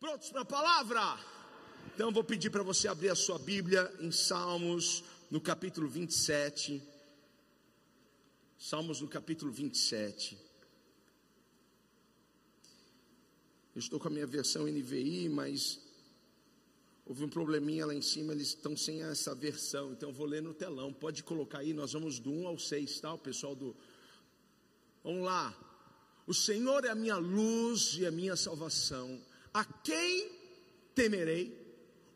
Prontos para a palavra? Então vou pedir para você abrir a sua Bíblia em Salmos, no capítulo 27. Salmos no capítulo 27. Eu estou com a minha versão NVI, mas houve um probleminha lá em cima, eles estão sem essa versão, então eu vou ler no telão. Pode colocar aí, nós vamos do 1 ao 6, tá? O pessoal do. Vamos lá. O Senhor é a minha luz e a minha salvação. A quem temerei?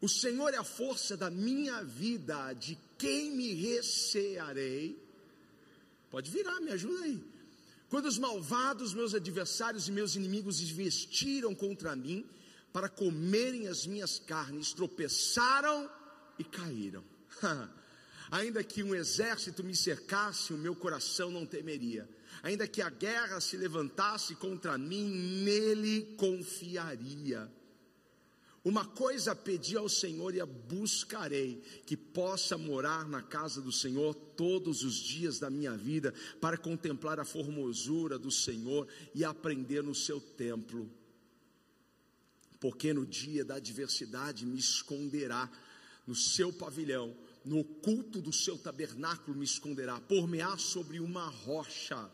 O Senhor é a força da minha vida, de quem me recearei? Pode virar, me ajuda aí. Quando os malvados, meus adversários e meus inimigos investiram contra mim para comerem as minhas carnes, tropeçaram e caíram. Ainda que um exército me cercasse, o meu coração não temeria. Ainda que a guerra se levantasse contra mim, nele confiaria. Uma coisa pedi ao Senhor e a buscarei, que possa morar na casa do Senhor todos os dias da minha vida, para contemplar a formosura do Senhor e aprender no seu templo. Porque no dia da adversidade me esconderá no seu pavilhão, no culto do seu tabernáculo me esconderá, por-me-á sobre uma rocha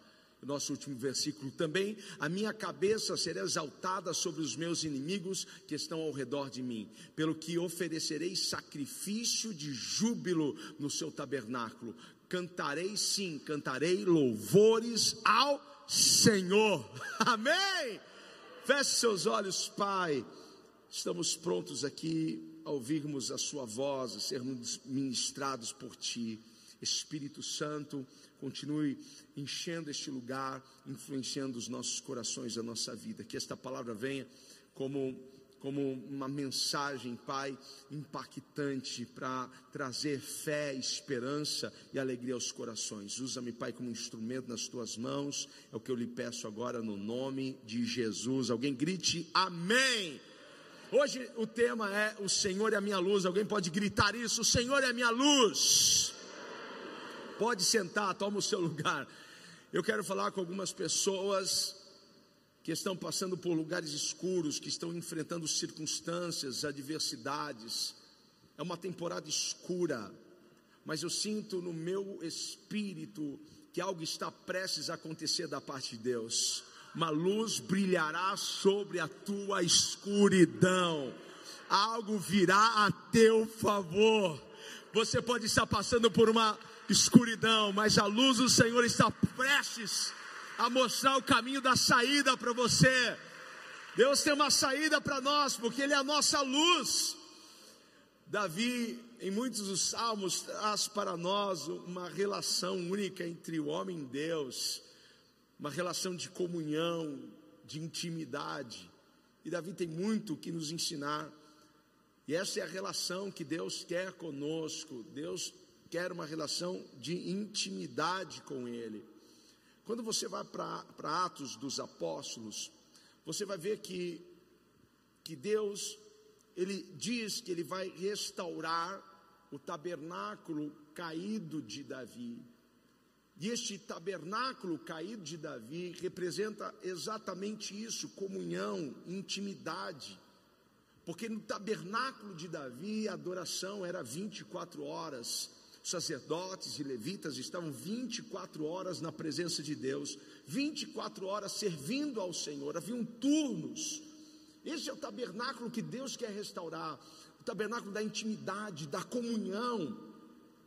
nosso último versículo também, a minha cabeça será exaltada sobre os meus inimigos que estão ao redor de mim, pelo que oferecerei sacrifício de júbilo no seu tabernáculo. Cantarei sim, cantarei louvores ao Senhor. Amém. Feche seus olhos, Pai. Estamos prontos aqui a ouvirmos a Sua voz, a sermos ministrados por Ti. Espírito Santo, continue enchendo este lugar, influenciando os nossos corações, a nossa vida. Que esta palavra venha como, como uma mensagem, Pai, impactante para trazer fé, esperança e alegria aos corações. Usa-me, Pai, como instrumento nas tuas mãos. É o que eu lhe peço agora no nome de Jesus. Alguém grite amém. Hoje o tema é O Senhor é a minha luz. Alguém pode gritar isso? O Senhor é a minha luz. Pode sentar, toma o seu lugar. Eu quero falar com algumas pessoas que estão passando por lugares escuros, que estão enfrentando circunstâncias, adversidades. É uma temporada escura, mas eu sinto no meu espírito que algo está prestes a acontecer da parte de Deus. Uma luz brilhará sobre a tua escuridão. Algo virá a teu favor. Você pode estar passando por uma escuridão, mas a luz do Senhor está prestes a mostrar o caminho da saída para você. Deus tem uma saída para nós, porque Ele é a nossa luz. Davi, em muitos dos salmos, traz para nós uma relação única entre o homem e Deus, uma relação de comunhão, de intimidade. E Davi tem muito que nos ensinar. E essa é a relação que Deus quer conosco. Deus quer uma relação de intimidade com Ele. Quando você vai para Atos dos Apóstolos, você vai ver que, que Deus, Ele diz que Ele vai restaurar o tabernáculo caído de Davi. E este tabernáculo caído de Davi representa exatamente isso: comunhão, intimidade. Porque no tabernáculo de Davi a adoração era 24 horas, sacerdotes e levitas estavam 24 horas na presença de Deus, 24 horas servindo ao Senhor, haviam turnos. Esse é o tabernáculo que Deus quer restaurar, o tabernáculo da intimidade, da comunhão.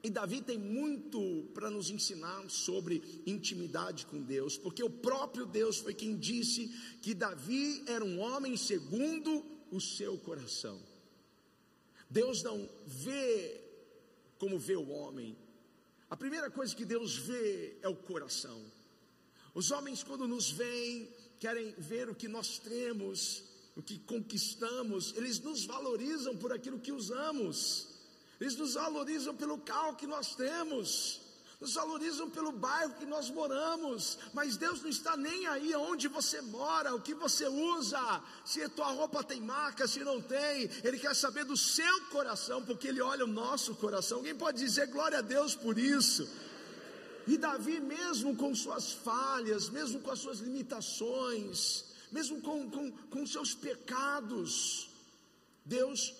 E Davi tem muito para nos ensinar sobre intimidade com Deus, porque o próprio Deus foi quem disse que Davi era um homem segundo o seu coração. Deus não vê como vê o homem. A primeira coisa que Deus vê é o coração. Os homens, quando nos veem, querem ver o que nós temos, o que conquistamos, eles nos valorizam por aquilo que usamos, eles nos valorizam pelo carro que nós temos, nos valorizam pelo bairro que nós moramos, mas Deus não está nem aí onde você mora, o que você usa, se a tua roupa tem marca, se não tem, Ele quer saber do seu coração, porque Ele olha o nosso coração. Alguém pode dizer glória a Deus por isso? E Davi, mesmo com suas falhas, mesmo com as suas limitações, mesmo com, com, com seus pecados, Deus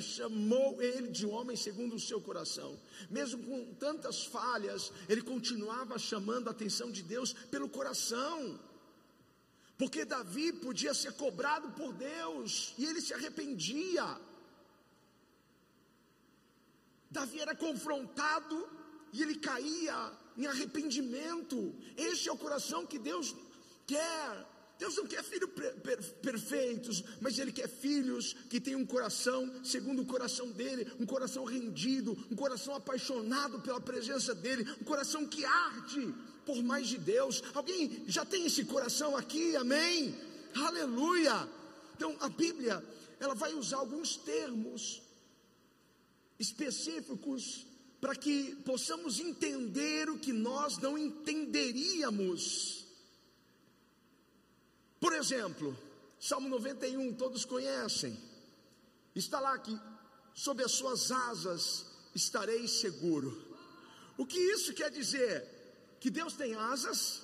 chamou ele de homem segundo o seu coração. Mesmo com tantas falhas, ele continuava chamando a atenção de Deus pelo coração. Porque Davi podia ser cobrado por Deus e ele se arrependia. Davi era confrontado e ele caía em arrependimento. Este é o coração que Deus quer. Deus não quer filhos perfeitos, mas Ele quer filhos que tenham um coração segundo o coração dele, um coração rendido, um coração apaixonado pela presença dele, um coração que arde por mais de Deus. Alguém já tem esse coração aqui? Amém? Aleluia! Então a Bíblia, ela vai usar alguns termos específicos para que possamos entender o que nós não entenderíamos. Por exemplo, Salmo 91, todos conhecem. Está lá que sob as suas asas estarei seguro. O que isso quer dizer? Que Deus tem asas?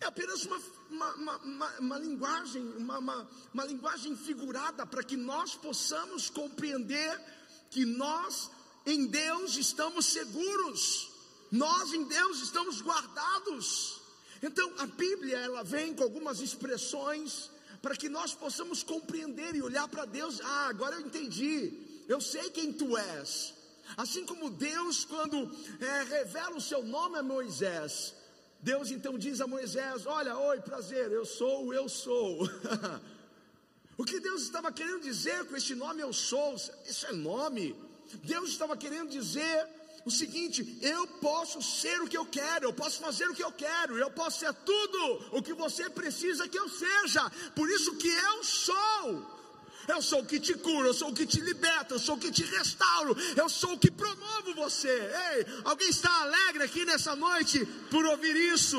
É apenas uma, uma, uma, uma linguagem, uma linguagem figurada para que nós possamos compreender que nós em Deus estamos seguros, nós em Deus estamos guardados. Então a Bíblia ela vem com algumas expressões para que nós possamos compreender e olhar para Deus. Ah, agora eu entendi. Eu sei quem tu és. Assim como Deus, quando é, revela o seu nome a Moisés, Deus então diz a Moisés: Olha, oi, prazer, eu sou o eu sou. o que Deus estava querendo dizer com esse nome eu sou? Isso é nome. Deus estava querendo dizer o seguinte: eu posso ser o que eu quero, eu posso fazer o que eu quero, eu posso ser tudo o que você precisa que eu seja, por isso que eu sou. Eu sou o que te cura, eu sou o que te liberta, eu sou o que te restauro, eu sou o que promovo você. Ei, alguém está alegre aqui nessa noite por ouvir isso?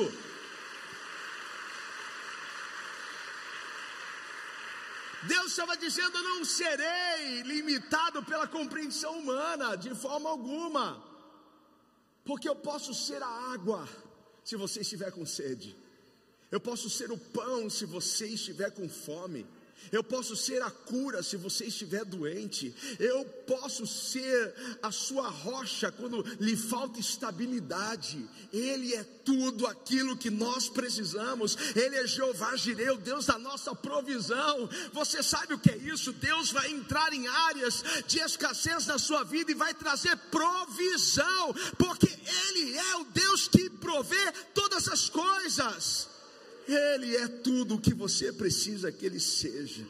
Deus estava dizendo: não serei limitado pela compreensão humana, de forma alguma, porque eu posso ser a água, se você estiver com sede, eu posso ser o pão, se você estiver com fome. Eu posso ser a cura se você estiver doente. Eu posso ser a sua rocha quando lhe falta estabilidade. Ele é tudo aquilo que nós precisamos. Ele é Jeová Jireu, Deus da nossa provisão. Você sabe o que é isso? Deus vai entrar em áreas de escassez na sua vida e vai trazer provisão, porque Ele é o Deus que provê todas as coisas. Ele é tudo o que você precisa que Ele seja.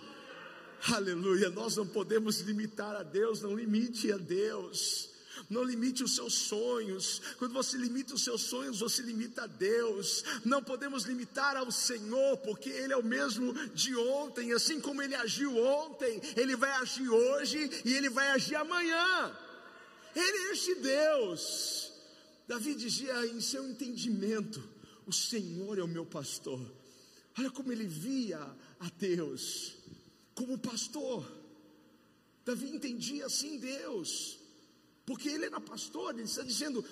Aleluia. Nós não podemos limitar a Deus, não limite a Deus. Não limite os seus sonhos. Quando você limita os seus sonhos, você limita a Deus. Não podemos limitar ao Senhor, porque Ele é o mesmo de ontem. Assim como Ele agiu ontem, Ele vai agir hoje e Ele vai agir amanhã. Ele é este Deus. Davi dizia em seu entendimento: o Senhor é o meu pastor. Olha como ele via a Deus como pastor. Davi entendia assim Deus, porque ele era pastor, ele está dizendo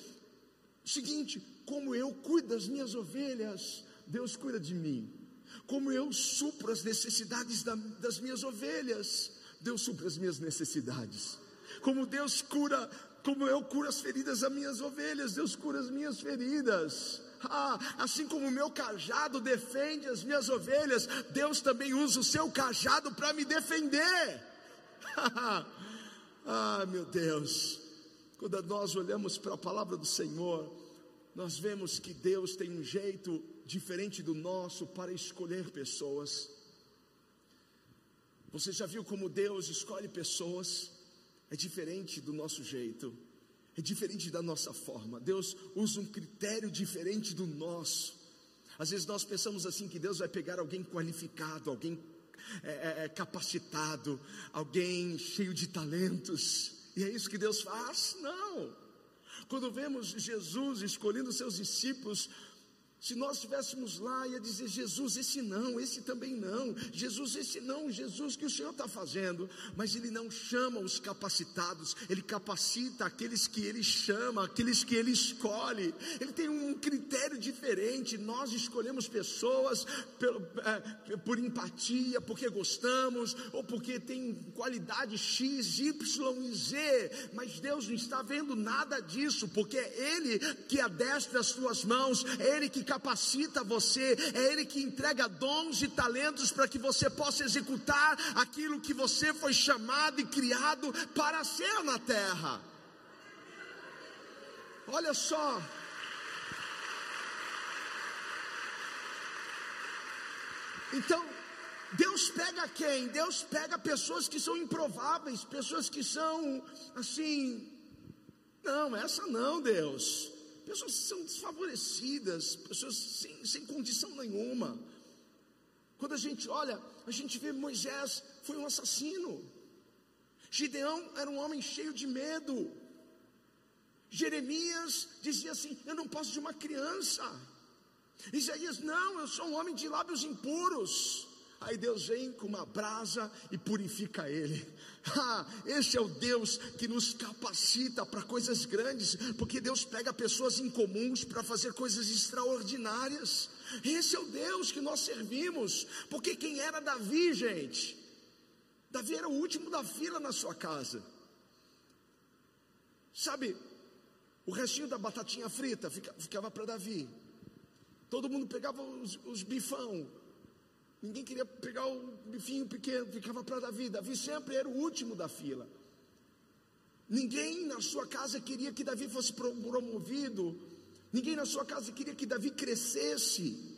seguinte: como eu cuido das minhas ovelhas, Deus cuida de mim. Como eu supro as necessidades da, das minhas ovelhas, Deus supra as minhas necessidades. Como Deus cura, como eu curo as feridas das minhas ovelhas, Deus cura as minhas feridas. Ah, assim como o meu cajado defende as minhas ovelhas, Deus também usa o seu cajado para me defender. ah, meu Deus, quando nós olhamos para a palavra do Senhor, nós vemos que Deus tem um jeito diferente do nosso para escolher pessoas. Você já viu como Deus escolhe pessoas? É diferente do nosso jeito é diferente da nossa forma. Deus usa um critério diferente do nosso. Às vezes nós pensamos assim que Deus vai pegar alguém qualificado, alguém é, é, é, capacitado, alguém cheio de talentos. E é isso que Deus faz? Não. Quando vemos Jesus escolhendo seus discípulos, Se nós estivéssemos lá, ia dizer: Jesus, esse não, esse também não. Jesus, esse não, Jesus, que o Senhor está fazendo. Mas Ele não chama os capacitados, Ele capacita aqueles que Ele chama, aqueles que Ele escolhe. Ele tem um critério diferente. Nós escolhemos pessoas por, é, por empatia, porque gostamos, ou porque tem qualidade X, Y e Z. Mas Deus não está vendo nada disso, porque é Ele que adestra as suas mãos, é Ele que capacita capacita você, é Ele que entrega dons e talentos para que você possa executar aquilo que você foi chamado e criado para ser na terra. Olha só. Então, Deus pega quem? Deus pega pessoas que são improváveis, pessoas que são assim. Não, essa não, Deus pessoas são desfavorecidas, pessoas sem, sem condição nenhuma. Quando a gente olha, a gente vê Moisés foi um assassino. Gideão era um homem cheio de medo. Jeremias dizia assim: Eu não posso de uma criança. Isaías, não, eu sou um homem de lábios impuros. Aí Deus vem com uma brasa e purifica ele. Ah, esse é o Deus que nos capacita para coisas grandes, porque Deus pega pessoas incomuns para fazer coisas extraordinárias. Esse é o Deus que nós servimos, porque quem era Davi, gente? Davi era o último da fila na sua casa. Sabe, o restinho da batatinha frita ficava para Davi. Todo mundo pegava os, os bifão, Ninguém queria pegar o bifinho pequeno, ficava para Davi. Davi sempre era o último da fila. Ninguém na sua casa queria que Davi fosse promovido. Ninguém na sua casa queria que Davi crescesse.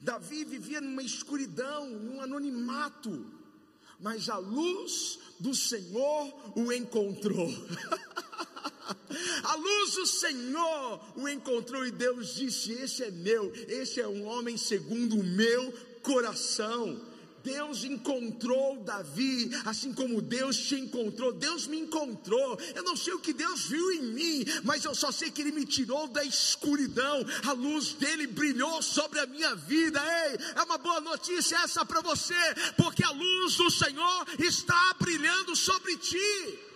Davi vivia numa escuridão, num anonimato. Mas a luz do Senhor o encontrou. A luz do Senhor o encontrou e Deus disse: Esse é meu, esse é um homem segundo o meu coração. Deus encontrou Davi, assim como Deus te encontrou, Deus me encontrou. Eu não sei o que Deus viu em mim, mas eu só sei que Ele me tirou da escuridão, a luz dele brilhou sobre a minha vida. Ei, é uma boa notícia essa para você, porque a luz do Senhor está brilhando sobre ti.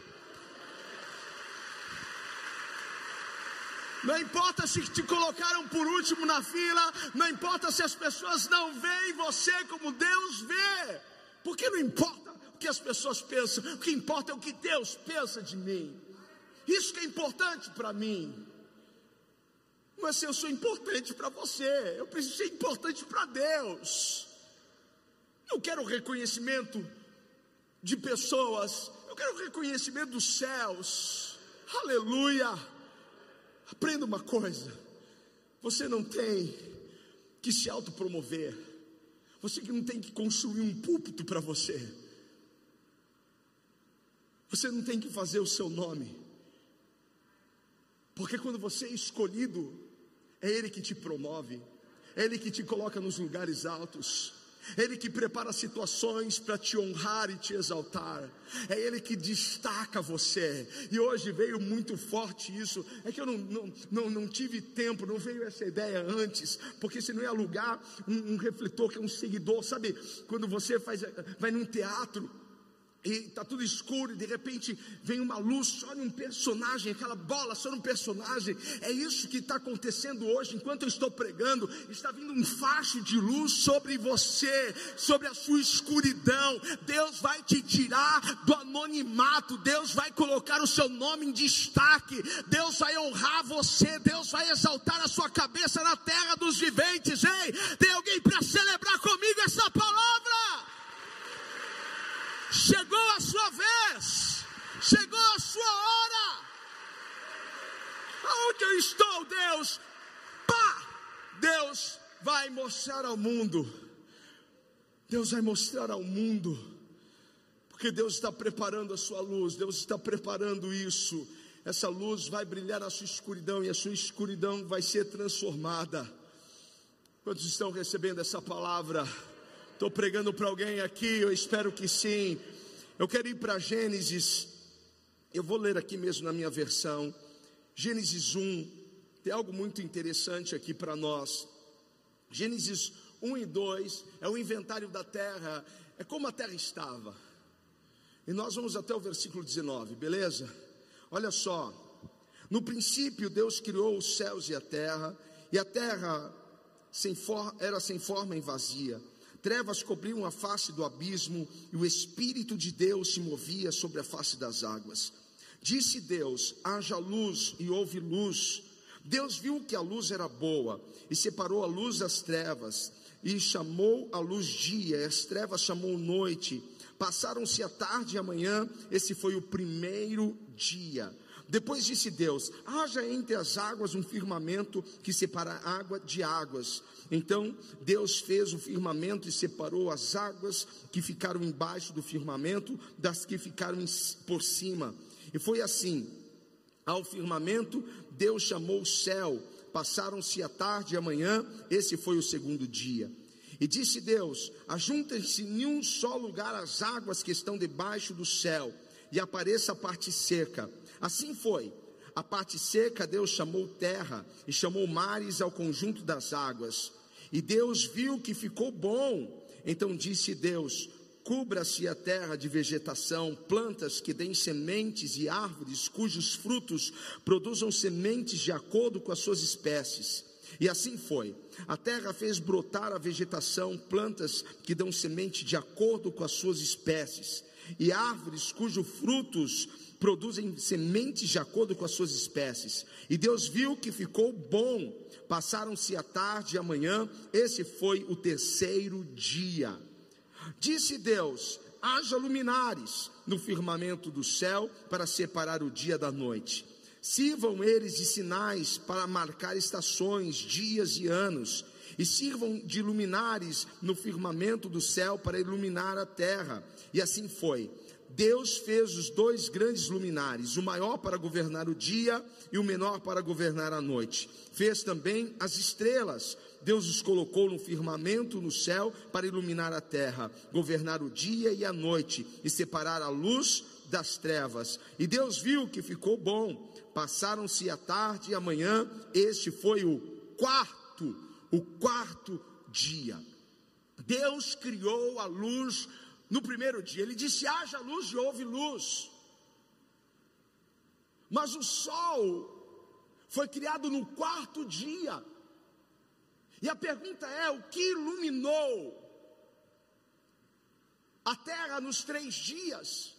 Não importa se te colocaram por último na fila, não importa se as pessoas não veem você como Deus vê, porque não importa o que as pessoas pensam, o que importa é o que Deus pensa de mim. Isso que é importante para mim. Mas se eu sou importante para você, eu preciso ser importante para Deus. Eu quero reconhecimento de pessoas, eu quero reconhecimento dos céus. Aleluia. Aprenda uma coisa: você não tem que se autopromover, você que não tem que construir um púlpito para você, você não tem que fazer o seu nome, porque quando você é escolhido, é Ele que te promove, é Ele que te coloca nos lugares altos. Ele que prepara situações para te honrar e te exaltar. É Ele que destaca você. E hoje veio muito forte isso. É que eu não, não, não, não tive tempo, não veio essa ideia antes. Porque se não ia alugar um, um refletor que é um seguidor, sabe? Quando você faz, vai num teatro e está tudo escuro, e de repente vem uma luz só num personagem, aquela bola só num personagem. É isso que está acontecendo hoje, enquanto eu estou pregando, está vindo um facho de luz sobre você, sobre a sua escuridão. Deus vai te tirar do anonimato, Deus vai colocar o seu nome em destaque, Deus vai honrar você, Deus vai exaltar a sua cabeça na terra dos viventes. Ei, tem alguém para celebrar comigo essa palavra? Chegou a sua vez, chegou a sua hora. Aonde eu estou, Deus? Pá! Deus vai mostrar ao mundo. Deus vai mostrar ao mundo. Porque Deus está preparando a sua luz, Deus está preparando isso. Essa luz vai brilhar na sua escuridão e a sua escuridão vai ser transformada. Quantos estão recebendo essa palavra? Estou pregando para alguém aqui, eu espero que sim. Eu quero ir para Gênesis, eu vou ler aqui mesmo na minha versão. Gênesis 1, tem algo muito interessante aqui para nós. Gênesis 1 e 2 é o inventário da terra, é como a terra estava. E nós vamos até o versículo 19, beleza? Olha só. No princípio, Deus criou os céus e a terra, e a terra sem for, era sem forma e vazia. Trevas cobriam a face do abismo, e o Espírito de Deus se movia sobre a face das águas. Disse Deus: haja luz, e houve luz. Deus viu que a luz era boa, e separou a luz das trevas, e chamou a luz dia, e as trevas chamou noite. Passaram-se a tarde e a manhã, esse foi o primeiro dia. Depois disse Deus: haja entre as águas um firmamento que separa água de águas. Então Deus fez o firmamento e separou as águas que ficaram embaixo do firmamento das que ficaram por cima. E foi assim: ao firmamento, Deus chamou o céu. Passaram-se a tarde e a manhã, esse foi o segundo dia. E disse Deus: Ajuntem-se em um só lugar as águas que estão debaixo do céu, e apareça a parte seca. Assim foi. A parte seca Deus chamou terra e chamou mares ao conjunto das águas. E Deus viu que ficou bom. Então disse Deus: Cubra-se a terra de vegetação, plantas que deem sementes e árvores cujos frutos produzam sementes de acordo com as suas espécies. E assim foi. A terra fez brotar a vegetação, plantas que dão semente de acordo com as suas espécies, e árvores cujos frutos produzem sementes de acordo com as suas espécies. E Deus viu que ficou bom. Passaram-se a tarde e a manhã, esse foi o terceiro dia. Disse Deus: haja luminares no firmamento do céu para separar o dia da noite. Sirvam eles de sinais para marcar estações, dias e anos, e sirvam de luminares no firmamento do céu para iluminar a terra. E assim foi. Deus fez os dois grandes luminares, o maior para governar o dia e o menor para governar a noite. Fez também as estrelas. Deus os colocou no firmamento no céu para iluminar a terra, governar o dia e a noite e separar a luz das trevas. E Deus viu que ficou bom. Passaram-se a tarde e a manhã. Este foi o quarto, o quarto dia. Deus criou a luz no primeiro dia. Ele disse: haja luz e houve luz. Mas o sol foi criado no quarto dia. E a pergunta é: o que iluminou a terra nos três dias?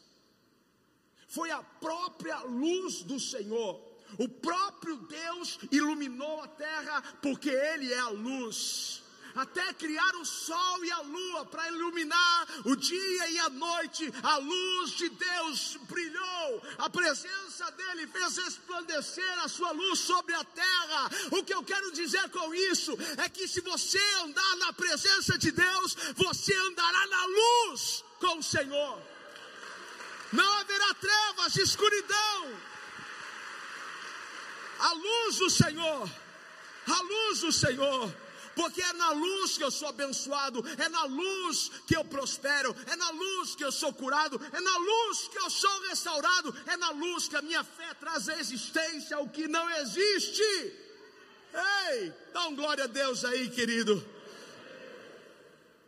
Foi a própria luz do Senhor. O próprio Deus iluminou a terra, porque Ele é a luz até criar o sol e a lua para iluminar o dia e a noite. A luz de Deus brilhou, a presença dele fez resplandecer a sua luz sobre a terra. O que eu quero dizer com isso é que se você andar na presença de Deus, você andará na luz com o Senhor. Não haverá trevas, escuridão. A luz do Senhor, a luz do Senhor. Porque é na luz que eu sou abençoado, é na luz que eu prospero, é na luz que eu sou curado, é na luz que eu sou restaurado, é na luz que a minha fé traz a existência ao que não existe. Ei, dá um glória a Deus aí, querido.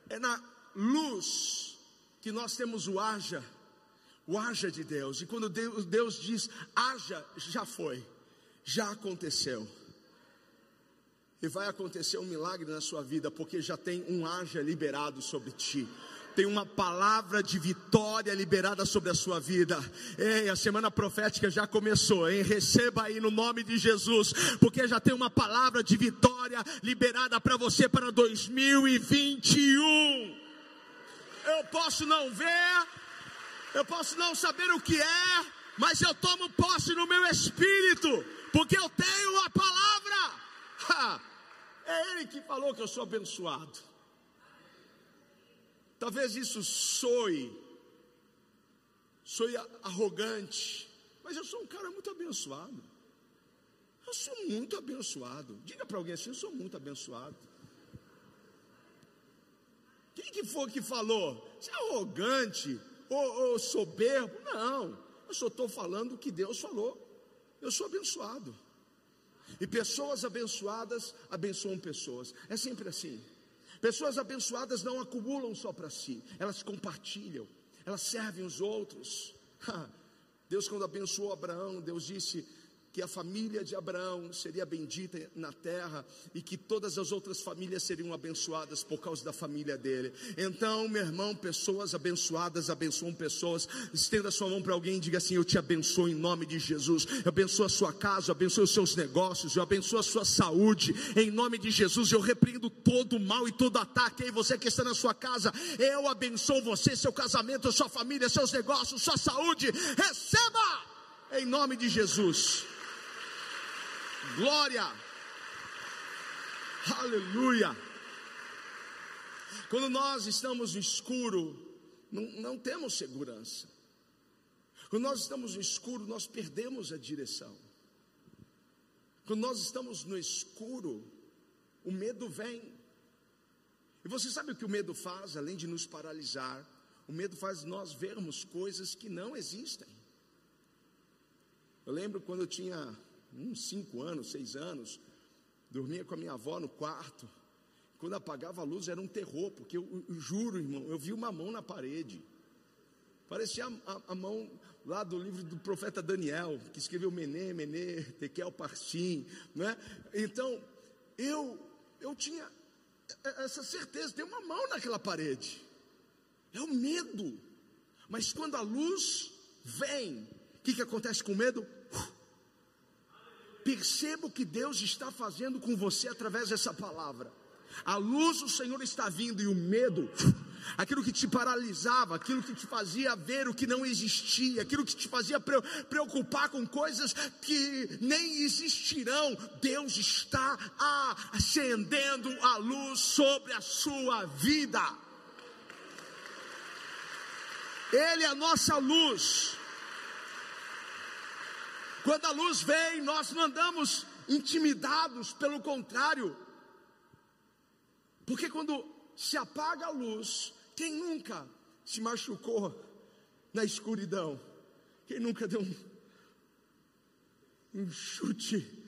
É na luz que nós temos o haja, o haja de Deus. E quando Deus diz haja, já foi, já aconteceu. E vai acontecer um milagre na sua vida, porque já tem um haja liberado sobre ti tem uma palavra de vitória liberada sobre a sua vida. Ei, a semana profética já começou, hein? Receba aí no nome de Jesus, porque já tem uma palavra de vitória liberada para você para 2021. Eu posso não ver, eu posso não saber o que é, mas eu tomo posse no meu espírito, porque eu tenho a palavra. Ha! É Ele que falou que eu sou abençoado. Talvez isso soe, soe arrogante, mas eu sou um cara muito abençoado. Eu sou muito abençoado. Diga para alguém assim: eu sou muito abençoado. Quem que foi que falou? Você é arrogante ou, ou soberbo? Não, eu só estou falando o que Deus falou. Eu sou abençoado. E pessoas abençoadas abençoam pessoas. É sempre assim. Pessoas abençoadas não acumulam só para si, elas compartilham, elas servem os outros. Deus, quando abençoou Abraão, Deus disse: que a família de Abraão seria bendita na terra e que todas as outras famílias seriam abençoadas por causa da família dele. Então, meu irmão, pessoas abençoadas abençoam pessoas. Estenda sua mão para alguém e diga assim: Eu te abençoo em nome de Jesus. Eu abençoo a sua casa, eu abençoo os seus negócios, eu abençoo a sua saúde. Em nome de Jesus, eu repreendo todo o mal e todo ataque. Ei, você que está na sua casa, eu abençoo você, seu casamento, sua família, seus negócios, sua saúde. Receba! Em nome de Jesus. Glória! Aleluia! Quando nós estamos no escuro, não, não temos segurança. Quando nós estamos no escuro, nós perdemos a direção. Quando nós estamos no escuro, o medo vem. E você sabe o que o medo faz, além de nos paralisar? O medo faz nós vermos coisas que não existem. Eu lembro quando eu tinha uns cinco anos, seis anos, dormia com a minha avó no quarto. Quando apagava a luz era um terror, porque eu, eu juro, irmão, eu vi uma mão na parede. Parecia a, a, a, mão lá do livro do profeta Daniel, que escreveu Menê, Menê, Tekel Parsim, não é? Então, eu, eu tinha essa certeza, tem uma mão naquela parede. É o medo. Mas quando a luz vem, o que, que acontece com o medo? Perceba o que Deus está fazendo com você através dessa palavra. A luz do Senhor está vindo e o medo, aquilo que te paralisava, aquilo que te fazia ver o que não existia, aquilo que te fazia preocupar com coisas que nem existirão, Deus está acendendo a luz sobre a sua vida. Ele é a nossa luz. Quando a luz vem, nós não andamos intimidados, pelo contrário. Porque quando se apaga a luz, quem nunca se machucou na escuridão? Quem nunca deu um, um chute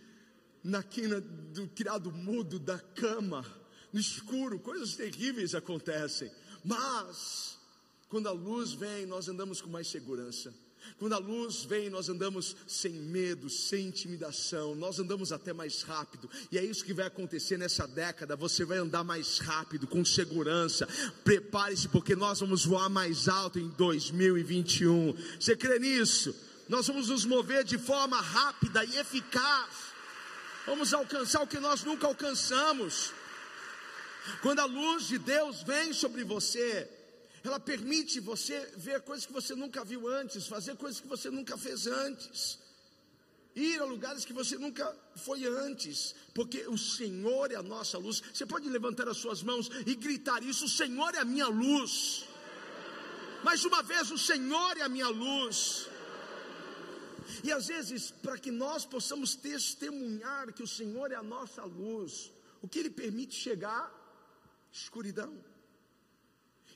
na quina do criado mudo da cama, no escuro? Coisas terríveis acontecem. Mas, quando a luz vem, nós andamos com mais segurança. Quando a luz vem, nós andamos sem medo, sem intimidação, nós andamos até mais rápido, e é isso que vai acontecer nessa década. Você vai andar mais rápido, com segurança. Prepare-se, porque nós vamos voar mais alto em 2021. Você crê nisso? Nós vamos nos mover de forma rápida e eficaz. Vamos alcançar o que nós nunca alcançamos. Quando a luz de Deus vem sobre você, ela permite você ver coisas que você nunca viu antes, fazer coisas que você nunca fez antes, ir a lugares que você nunca foi antes, porque o Senhor é a nossa luz. Você pode levantar as suas mãos e gritar isso: o Senhor é a minha luz. Mais uma vez, o Senhor é a minha luz. E às vezes, para que nós possamos testemunhar que o Senhor é a nossa luz, o que Ele permite chegar? Escuridão.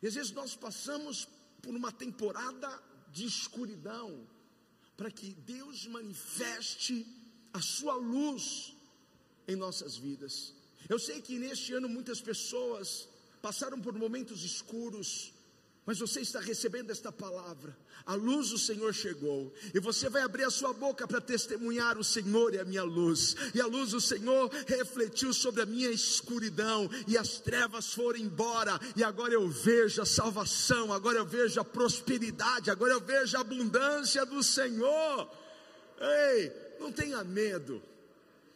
E às vezes nós passamos por uma temporada de escuridão, para que Deus manifeste a sua luz em nossas vidas. Eu sei que neste ano muitas pessoas passaram por momentos escuros, mas você está recebendo esta palavra. A luz do Senhor chegou, e você vai abrir a sua boca para testemunhar: o Senhor é a minha luz, e a luz do Senhor refletiu sobre a minha escuridão, e as trevas foram embora, e agora eu vejo a salvação, agora eu vejo a prosperidade, agora eu vejo a abundância do Senhor. Ei, não tenha medo,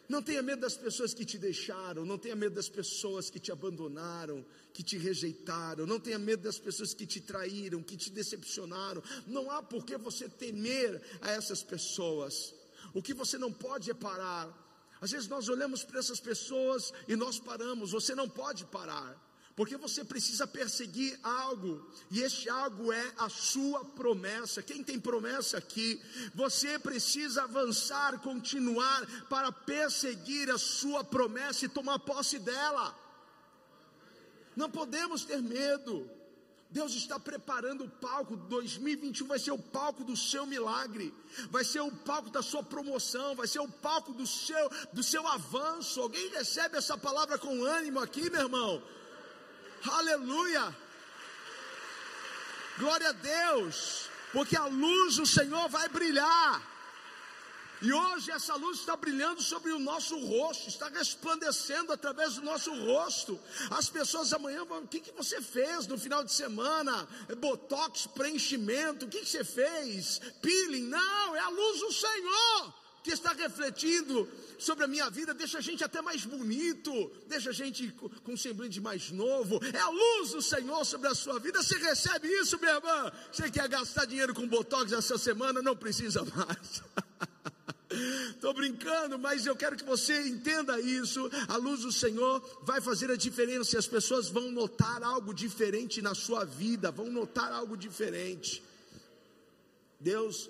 não tenha medo das pessoas que te deixaram, não tenha medo das pessoas que te abandonaram, que te rejeitaram, não tenha medo das pessoas que te traíram, que te decepcionaram. Não há por que você temer a essas pessoas. O que você não pode é parar. Às vezes nós olhamos para essas pessoas e nós paramos, você não pode parar porque você precisa perseguir algo, e este algo é a sua promessa. Quem tem promessa aqui, você precisa avançar, continuar para perseguir a sua promessa e tomar posse dela. Não podemos ter medo. Deus está preparando o palco, 2021 vai ser o palco do seu milagre, vai ser o palco da sua promoção, vai ser o palco do seu, do seu avanço. Alguém recebe essa palavra com ânimo aqui, meu irmão? Aleluia! Glória a Deus, porque a luz do Senhor vai brilhar. E hoje essa luz está brilhando sobre o nosso rosto, está resplandecendo através do nosso rosto. As pessoas amanhã vão, o que, que você fez no final de semana? Botox, preenchimento, o que, que você fez? Peeling? Não, é a luz do Senhor que está refletindo sobre a minha vida, deixa a gente até mais bonito, deixa a gente com um semblante mais novo. É a luz do Senhor sobre a sua vida. Você recebe isso, minha irmã? Você quer gastar dinheiro com botox essa semana? Não precisa mais. Estou brincando, mas eu quero que você entenda isso. A luz do Senhor vai fazer a diferença e as pessoas vão notar algo diferente na sua vida, vão notar algo diferente. Deus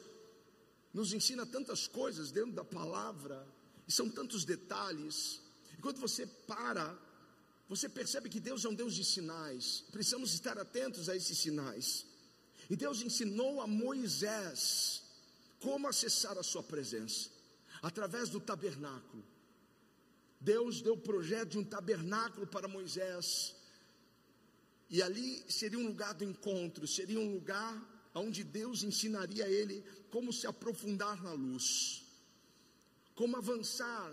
nos ensina tantas coisas dentro da palavra, e são tantos detalhes. E quando você para, você percebe que Deus é um Deus de sinais. Precisamos estar atentos a esses sinais. E Deus ensinou a Moisés como acessar a sua presença através do tabernáculo. Deus deu o projeto de um tabernáculo para Moisés. E ali seria um lugar do encontro, seria um lugar onde Deus ensinaria a ele como se aprofundar na luz, como avançar,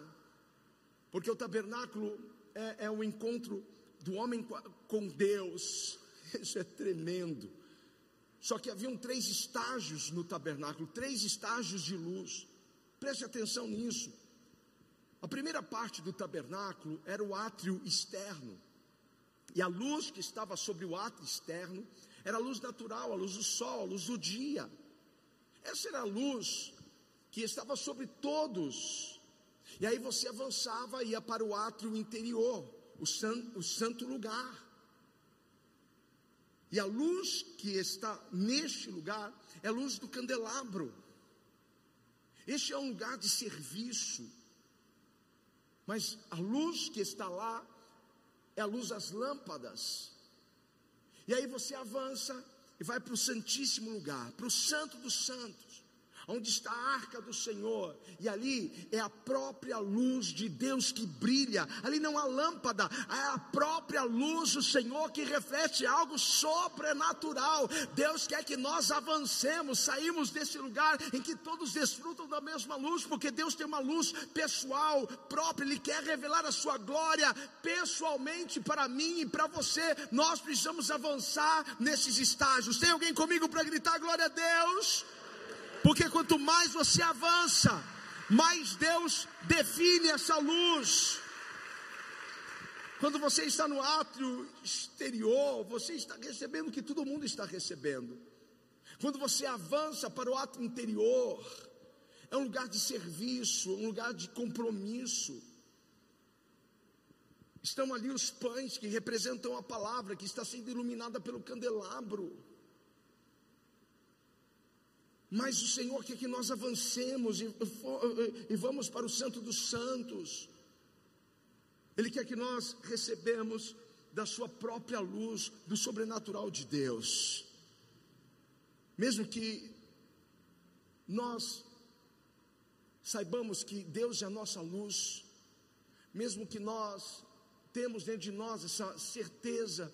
porque o tabernáculo é, é o encontro do homem com Deus, isso é tremendo. Só que haviam três estágios no tabernáculo, três estágios de luz. Preste atenção nisso. A primeira parte do tabernáculo era o átrio externo. E a luz que estava sobre o átrio externo era a luz natural, a luz do sol, a luz do dia. Essa era a luz que estava sobre todos. E aí você avançava e ia para o átrio interior, o, san, o santo lugar. E a luz que está neste lugar é a luz do candelabro. Este é um lugar de serviço. Mas a luz que está lá é a luz das lâmpadas. E aí você avança e vai para o Santíssimo Lugar, para o Santo dos Santos onde está a arca do Senhor, e ali é a própria luz de Deus que brilha, ali não há lâmpada, é a própria luz do Senhor que reflete algo sobrenatural. Deus quer que nós avancemos, saímos desse lugar em que todos desfrutam da mesma luz, porque Deus tem uma luz pessoal, própria, Ele quer revelar a sua glória pessoalmente para mim e para você. Nós precisamos avançar nesses estágios. Tem alguém comigo para gritar glória a Deus? Porque quanto mais você avança, mais Deus define essa luz. Quando você está no átrio exterior, você está recebendo o que todo mundo está recebendo. Quando você avança para o átrio interior, é um lugar de serviço, um lugar de compromisso. Estão ali os pães que representam a palavra que está sendo iluminada pelo candelabro. Mas o Senhor quer que nós avancemos e, e vamos para o Santo dos Santos. Ele quer que nós recebemos da sua própria luz, do sobrenatural de Deus. Mesmo que nós saibamos que Deus é a nossa luz, mesmo que nós temos dentro de nós essa certeza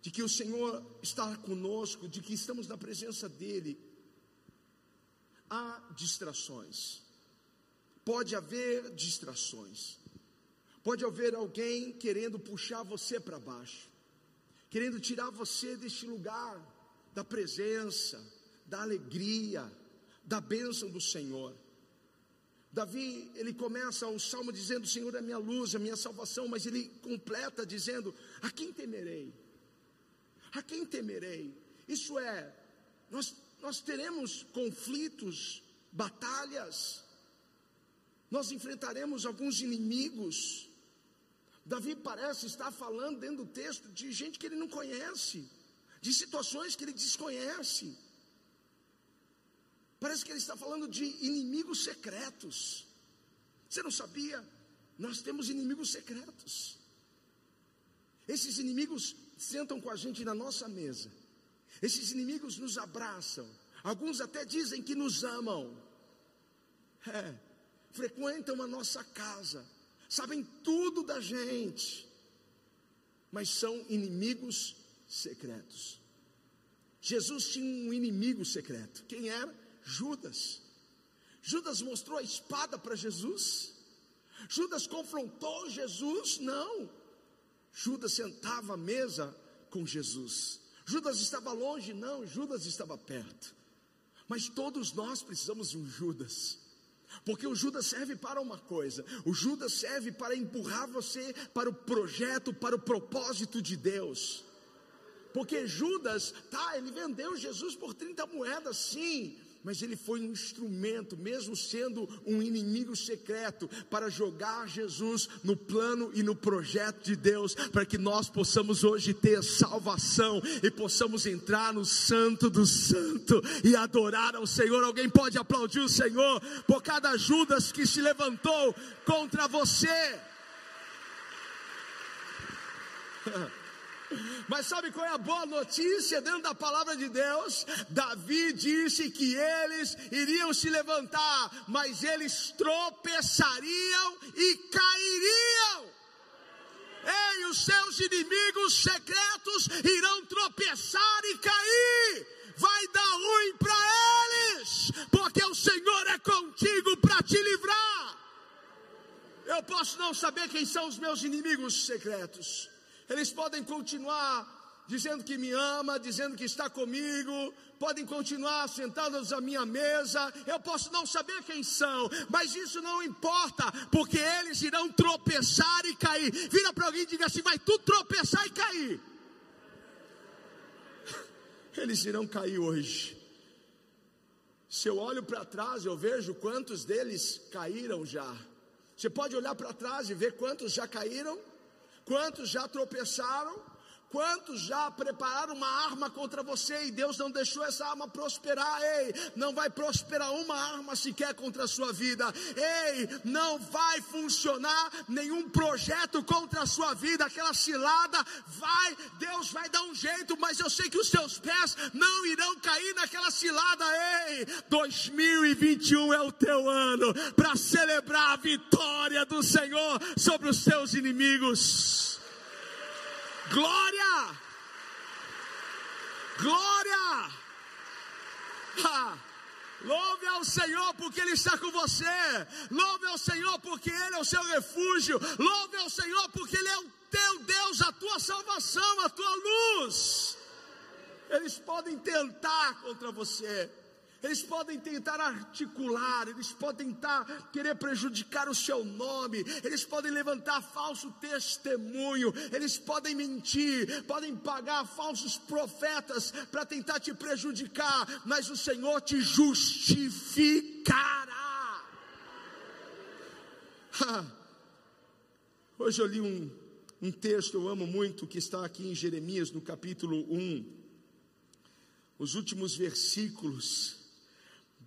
de que o Senhor está conosco, de que estamos na presença dEle, há distrações. Pode haver distrações. Pode haver alguém querendo puxar você para baixo, querendo tirar você deste lugar da presença, da alegria, da bênção do Senhor. Davi, ele começa o salmo dizendo: O Senhor é minha luz, a minha salvação, mas ele completa dizendo: A quem temerei? A quem temerei? Isso é, nós nós teremos conflitos, batalhas, nós enfrentaremos alguns inimigos. Davi parece estar falando dentro do texto de gente que ele não conhece, de situações que ele desconhece. Parece que ele está falando de inimigos secretos. Você não sabia? Nós temos inimigos secretos. Esses inimigos sentam com a gente na nossa mesa. Esses inimigos nos abraçam. Alguns até dizem que nos amam. É, frequentam a nossa casa, sabem tudo da gente, mas são inimigos secretos. Jesus tinha um inimigo secreto. Quem era? Judas. Judas mostrou a espada para Jesus. Judas confrontou Jesus? Não. Judas sentava à mesa com Jesus. Judas estava longe? Não, Judas estava perto. Mas todos nós precisamos de um Judas. Porque o Judas serve para uma coisa: o Judas serve para empurrar você para o projeto, para o propósito de Deus. Porque Judas, tá, ele vendeu Jesus por 30 moedas, sim, mas ele foi um instrumento, mesmo sendo um inimigo secreto, para jogar Jesus no plano e no projeto de Deus, para que nós possamos hoje ter salvação e possamos entrar no Santo do Santo e adorar ao Senhor. Alguém pode aplaudir o Senhor por cada Judas que se levantou contra você. Mas sabe qual é a boa notícia dentro da palavra de Deus? Davi disse que eles iriam se levantar, mas eles tropeçariam e cairiam. Ei, os seus inimigos secretos irão tropeçar e cair. Vai dar ruim para eles, porque o Senhor é contigo para te livrar. Eu posso não saber quem são os meus inimigos secretos eles podem continuar dizendo que me ama, dizendo que está comigo, podem continuar sentados à minha mesa, eu posso não saber quem são, mas isso não importa, porque eles irão tropeçar e cair. Vira para alguém e diga assim: vai tu tropeçar e cair. Eles irão cair hoje. Se eu olho para trás, eu vejo quantos deles caíram já. Você pode olhar para trás e ver quantos já caíram? Quantos já tropeçaram? Quantos já prepararam uma arma contra você e Deus não deixou essa arma prosperar? Ei, não vai prosperar uma arma sequer contra a sua vida. Ei, não vai funcionar nenhum projeto contra a sua vida. Aquela cilada vai, Deus vai dar um jeito, mas eu sei que os seus pés não irão cair naquela cilada. Ei, 2021 é o teu ano para celebrar a vitória do Senhor sobre os seus inimigos. Glória! Glória! Ha! Louve ao Senhor porque Ele está com você. Louve ao Senhor porque Ele é o seu refúgio. Louve ao Senhor porque Ele é o teu Deus, a tua salvação, a tua luz. Eles podem tentar contra você. Eles podem tentar articular, eles podem tentar querer prejudicar o seu nome, eles podem levantar falso testemunho, eles podem mentir, podem pagar falsos profetas para tentar te prejudicar, mas o Senhor te justificará. Hoje eu li um, um texto, eu amo muito, que está aqui em Jeremias, no capítulo 1, os últimos versículos.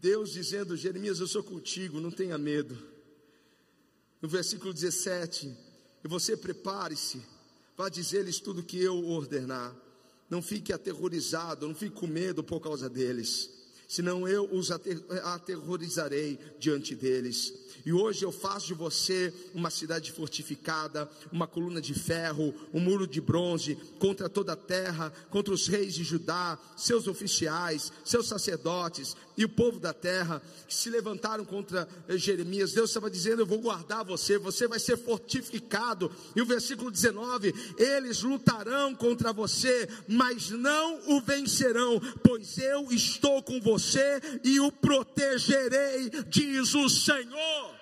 Deus dizendo: Jeremias, eu sou contigo, não tenha medo. No versículo 17: E você prepare-se, vá dizer-lhes tudo que eu ordenar. Não fique aterrorizado, não fique com medo por causa deles, senão eu os aterrorizarei diante deles. E hoje eu faço de você uma cidade fortificada, uma coluna de ferro, um muro de bronze contra toda a terra, contra os reis de Judá, seus oficiais, seus sacerdotes e o povo da terra que se levantaram contra Jeremias. Deus estava dizendo: Eu vou guardar você, você vai ser fortificado. E o versículo 19: Eles lutarão contra você, mas não o vencerão, pois eu estou com você e o protegerei, diz o Senhor.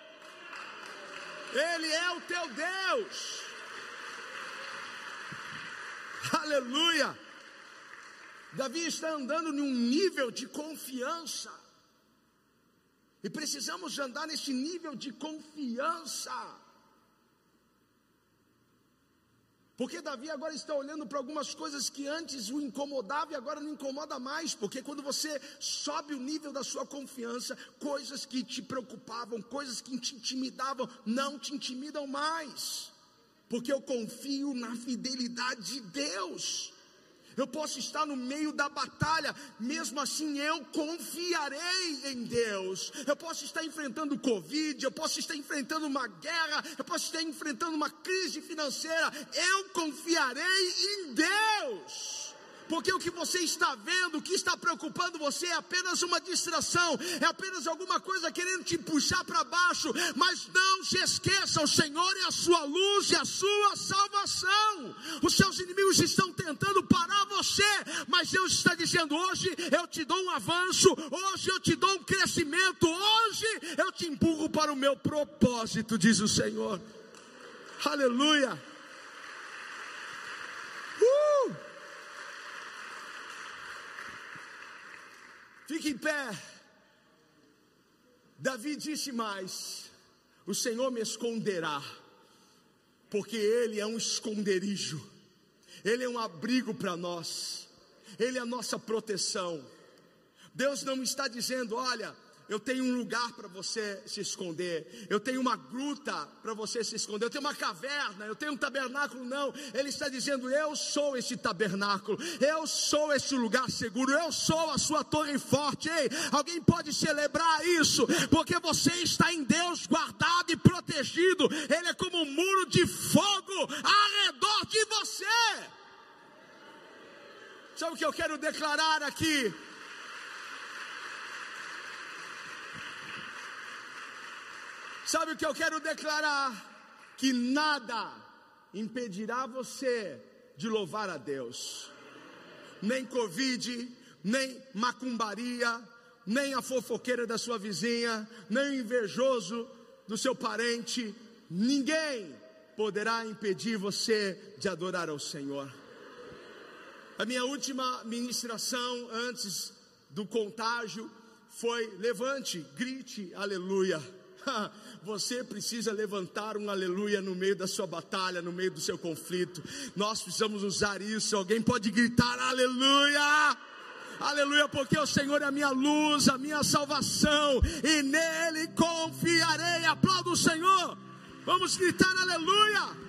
Ele é o teu Deus. Aleluia. Davi está andando num nível de confiança. E precisamos andar nesse nível de confiança. Porque Davi agora está olhando para algumas coisas que antes o incomodavam e agora não incomoda mais. Porque quando você sobe o nível da sua confiança, coisas que te preocupavam, coisas que te intimidavam, não te intimidam mais. porque eu confio na fidelidade de Deus. Eu posso estar no meio da batalha, mesmo assim eu confiarei em Deus. Eu posso estar enfrentando Covid, eu posso estar enfrentando uma guerra, eu posso estar enfrentando uma crise financeira. Eu confiarei em Deus porque o que você está vendo, o que está preocupando você é apenas uma distração, é apenas alguma coisa querendo te puxar para baixo, mas não se esqueça: o Senhor é a sua luz e a sua salvação. Os seus inimigos estão tentando parar você, mas Deus está dizendo: hoje eu te dou um avanço, hoje eu te dou um crescimento, hoje eu te empurro para o meu propósito, diz o Senhor. Aleluia. Fique em pé. Davi disse mais: O Senhor me esconderá, porque Ele é um esconderijo, Ele é um abrigo para nós, Ele é a nossa proteção. Deus não está dizendo, olha, eu tenho um lugar para você se esconder, eu tenho uma gruta para você se esconder, eu tenho uma caverna, eu tenho um tabernáculo. Não, Ele está dizendo: Eu sou esse tabernáculo, eu sou esse lugar seguro, eu sou a sua torre forte. Ei, alguém pode celebrar isso, porque você está em Deus guardado e protegido, Ele é como um muro de fogo ao redor de você. Sabe o que eu quero declarar aqui? Sabe o que eu quero declarar? Que nada impedirá você de louvar a Deus. Nem Covid, nem macumbaria, nem a fofoqueira da sua vizinha, nem o invejoso do seu parente, ninguém poderá impedir você de adorar ao Senhor. A minha última ministração antes do contágio foi: levante, grite, aleluia. Você precisa levantar um aleluia no meio da sua batalha, no meio do seu conflito. Nós precisamos usar isso. Alguém pode gritar aleluia! Aleluia, porque o Senhor é a minha luz, a minha salvação, e nele confiarei. Aplauda o Senhor. Vamos gritar aleluia!